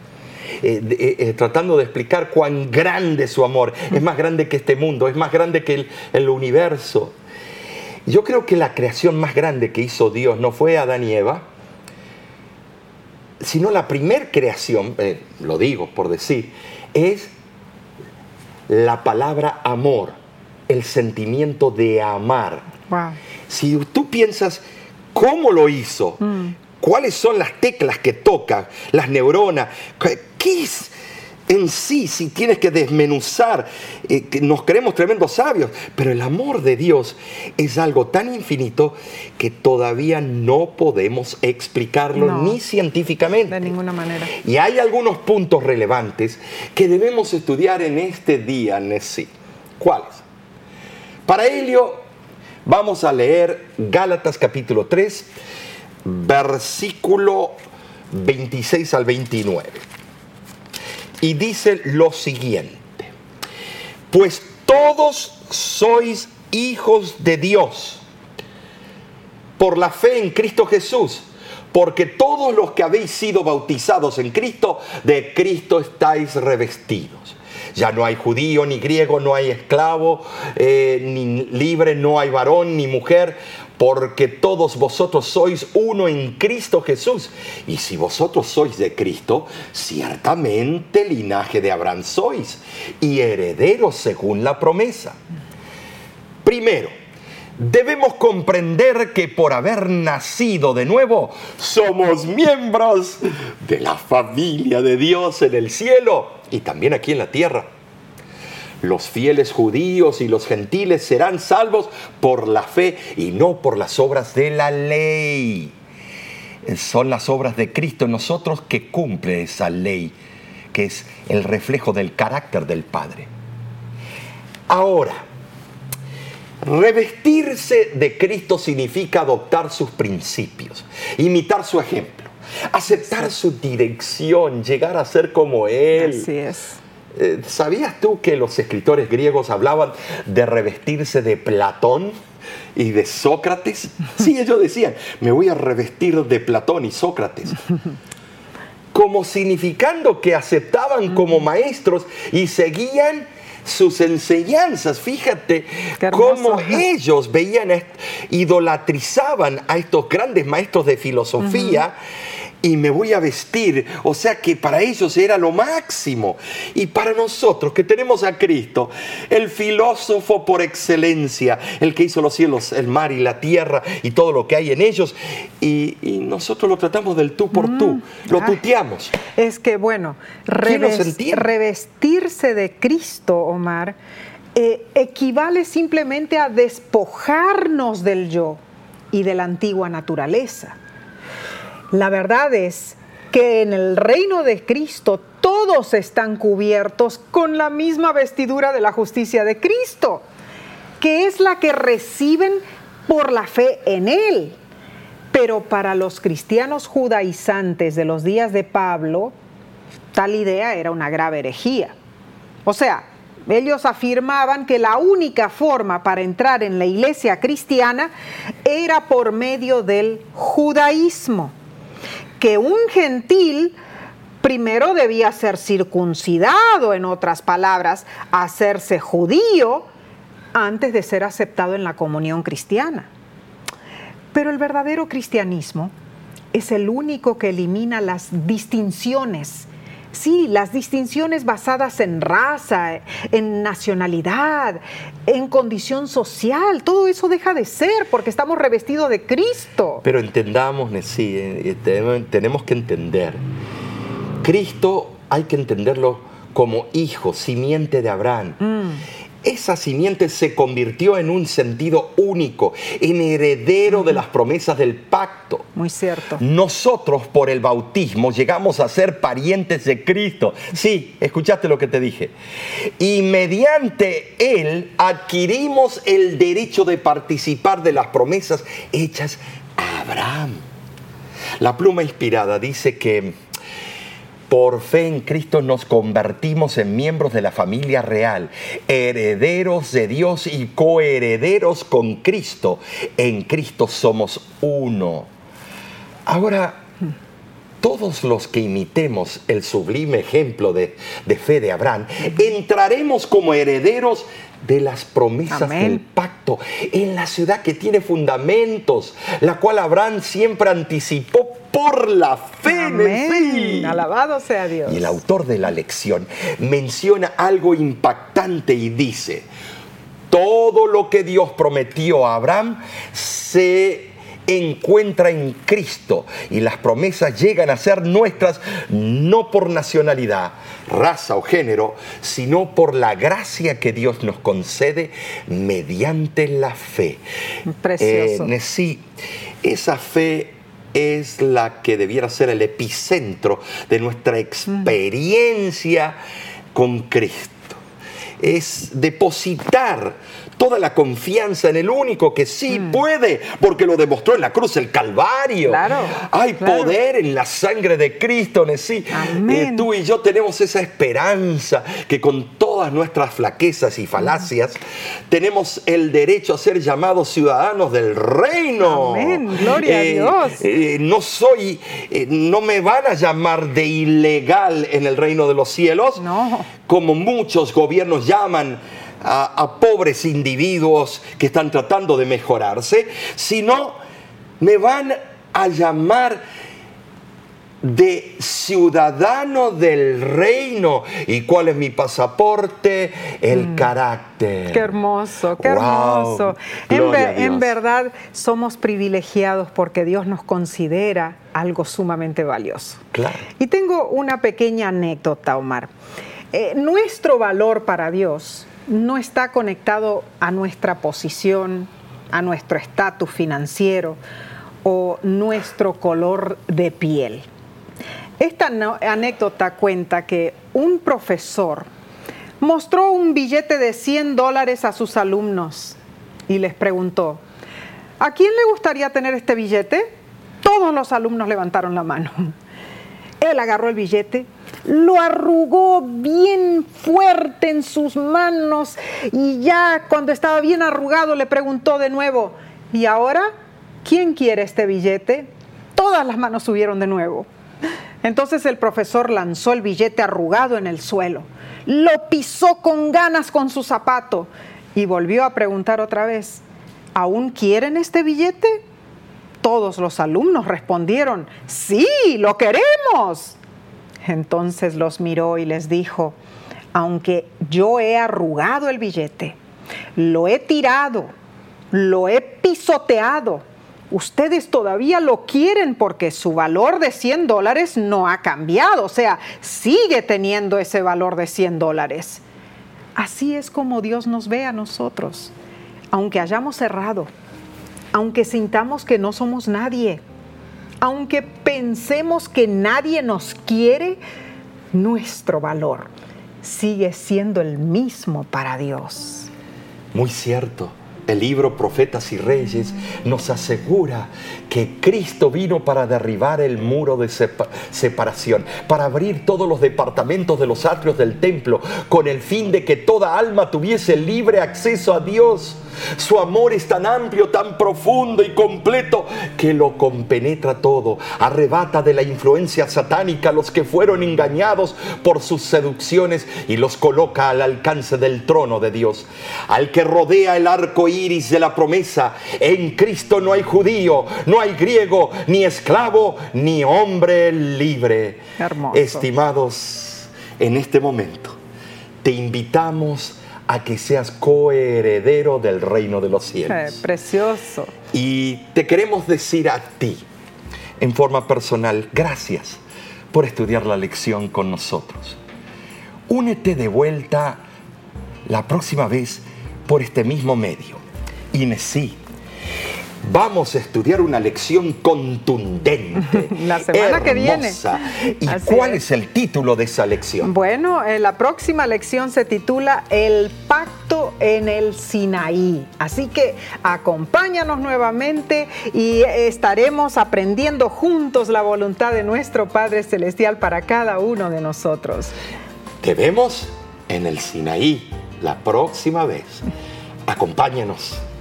Eh, eh, eh, tratando de explicar cuán grande es su amor. Es más grande que este mundo, es más grande que el, el universo. Yo creo que la creación más grande que hizo Dios no fue Adán y Eva, sino la primer creación, lo digo por decir, es la palabra amor, el sentimiento de amar. Wow. Si tú piensas cómo lo hizo, cuáles son las teclas que toca, las neuronas, qué- es en sí, si tienes que desmenuzar, eh, que nos creemos tremendos sabios, pero el amor de Dios es algo tan infinito que todavía no podemos explicarlo No. ni científicamente. De ninguna manera. Y hay algunos puntos relevantes que debemos estudiar en este día, Nessie. ¿Cuáles? Para ello, vamos a leer Gálatas capítulo 3, versículo 26 al 29. Y dice lo siguiente, pues todos sois hijos de Dios por la fe en Cristo Jesús. Porque todos los que habéis sido bautizados en Cristo, de Cristo estáis revestidos. Ya no hay judío ni griego, no hay esclavo, eh, ni libre, no hay varón ni mujer, porque todos vosotros sois uno en Cristo Jesús. Y si vosotros sois de Cristo, ciertamente linaje de Abraham sois, y herederos según la promesa. Primero, debemos comprender que por haber nacido de nuevo, somos miembros de la familia de Dios en el cielo y también aquí en la tierra. Los fieles judíos y los gentiles serán salvos por la fe y no por las obras de la ley. Son las obras de Cristo en nosotros que cumple esa ley, que es el reflejo del carácter del Padre. Ahora, Revestirse de Cristo significa adoptar sus principios, imitar su ejemplo, aceptar su dirección, llegar a ser como Él. Así es. Eh, ¿Sabías tú que los escritores griegos hablaban de revestirse de Platón y de Sócrates? Sí, ellos decían, me voy a revestir de Platón y Sócrates. Como significando que aceptaban como maestros y seguían sus enseñanzas. Fíjate cómo ellos veían, idolatrizaban a estos grandes maestros de filosofía. Y me voy a vestir, o sea que para ellos era lo máximo. Y para nosotros que tenemos a Cristo, el filósofo por excelencia, el que hizo los cielos, el mar y la tierra y todo lo que hay en ellos, y, y nosotros lo tratamos del tú por tú, lo ay. tuteamos. Es que, bueno, revestirse de Cristo, Omar, eh, equivale simplemente a despojarnos del yo y de la antigua naturaleza. La verdad es que en el reino de Cristo todos están cubiertos con la misma vestidura de la justicia de Cristo, que es la que reciben por la fe en Él. Pero para los cristianos judaizantes de los días de Pablo, tal idea era una grave herejía. O sea, ellos afirmaban que la única forma para entrar en la iglesia cristiana era por medio del judaísmo, que un gentil primero debía ser circuncidado, en otras palabras, hacerse judío, antes de ser aceptado en la comunión cristiana. Pero el verdadero cristianismo es el único que elimina las distinciones Sí, las distinciones basadas en raza, en nacionalidad, en condición social, todo eso deja de ser porque estamos revestidos de Cristo. Pero entendamos, sí, eh, tenemos que entender. Cristo hay que entenderlo como hijo, simiente de Abraham. Mm esa simiente se convirtió en un sentido único, en heredero de las promesas del pacto. Muy cierto. Nosotros por el bautismo llegamos a ser parientes de Cristo. Sí, escuchaste lo que te dije. Y mediante él adquirimos el derecho de participar de las promesas hechas a Abraham. La pluma inspirada dice que por fe en Cristo nos convertimos en miembros de la familia real, herederos de Dios y coherederos con Cristo. En Cristo somos uno. Ahora, todos los que imitemos el sublime ejemplo de, fe de Abraham, entraremos como herederos de las promesas del pacto en la ciudad que tiene fundamentos, la cual Abraham siempre anticipó por la fe. Amén. Alabado sea Dios. Y el autor de la lección menciona algo impactante y dice, todo lo que Dios prometió a Abraham se encuentra en Cristo y las promesas llegan a ser nuestras no por nacionalidad, raza o género, sino por la gracia que Dios nos concede mediante la fe. Precioso. Eh, sí, esa fe es la que debiera ser el epicentro de nuestra experiencia con Cristo. Es depositar toda la confianza en el único que sí mm. puede, porque lo demostró en la cruz el Calvario. Claro, Hay poder en la sangre de Cristo, sí. Eh, tú y yo tenemos esa esperanza que con todas nuestras flaquezas y falacias tenemos el derecho a ser llamados ciudadanos del reino. Amén, gloria a eh, Dios. Eh, no soy, no me van a llamar de ilegal en el reino de los cielos, no. como muchos gobiernos llaman a, pobres individuos que están tratando de mejorarse, sino me van a llamar de ciudadano del reino. ¿Y cuál es mi pasaporte? El mm. carácter. Qué hermoso, qué hermoso. En, en, verdad somos privilegiados porque Dios nos considera algo sumamente valioso. Claro. Y tengo una pequeña anécdota, Omar. Eh, nuestro valor para Dios no está conectado a nuestra posición, a nuestro estatus financiero o nuestro color de piel. Esta anécdota cuenta que un profesor mostró un billete de 100 dólares a sus alumnos y les preguntó, ¿a quién le gustaría tener este billete? Todos los alumnos levantaron la mano. Él agarró el billete, lo arrugó bien fuerte en sus manos y ya cuando estaba bien arrugado le preguntó de nuevo, ¿y ahora quién quiere este billete? Todas las manos subieron de nuevo. Entonces el profesor lanzó el billete arrugado en el suelo, lo pisó con ganas con su zapato y volvió a preguntar otra vez, ¿aún quieren este billete? Todos los alumnos respondieron, sí, lo queremos. Entonces los miró y les dijo, aunque yo he arrugado el billete, lo he tirado, lo he pisoteado, ustedes todavía lo quieren porque su valor de 100 dólares no ha cambiado, o sea, sigue teniendo ese valor de 100 dólares. Así es como Dios nos ve a nosotros, aunque hayamos errado, aunque sintamos que no somos nadie, aunque pensemos que nadie nos quiere, nuestro valor sigue siendo el mismo para Dios. Muy cierto. El libro Profetas y Reyes nos asegura que Cristo vino para derribar el muro de separación, para abrir todos los departamentos de los atrios del templo, con el fin de que toda alma tuviese libre acceso a Dios. Su amor es tan amplio, tan profundo y completo que lo compenetra todo. Arrebata de la influencia satánica a los que fueron engañados por sus seducciones y los coloca al alcance del trono de Dios. Al que rodea el arco iris de la promesa, en Cristo no hay judío, no hay griego, ni esclavo, ni hombre libre. Estimados, en este momento te invitamos a que seas coheredero del reino de los cielos. precioso. Y te queremos decir a ti, en forma personal, gracias por estudiar la lección con nosotros. Únete de vuelta la próxima vez por este mismo medio. Inesí vamos a estudiar una lección contundente. la semana que viene. ¿Y cuál es. el título de esa lección? Bueno, eh, la próxima lección se titula El pacto en el Sinaí. Así que acompáñanos nuevamente y estaremos aprendiendo juntos la voluntad de nuestro Padre Celestial para cada uno de nosotros. Te vemos en el Sinaí la próxima vez. Acompáñanos.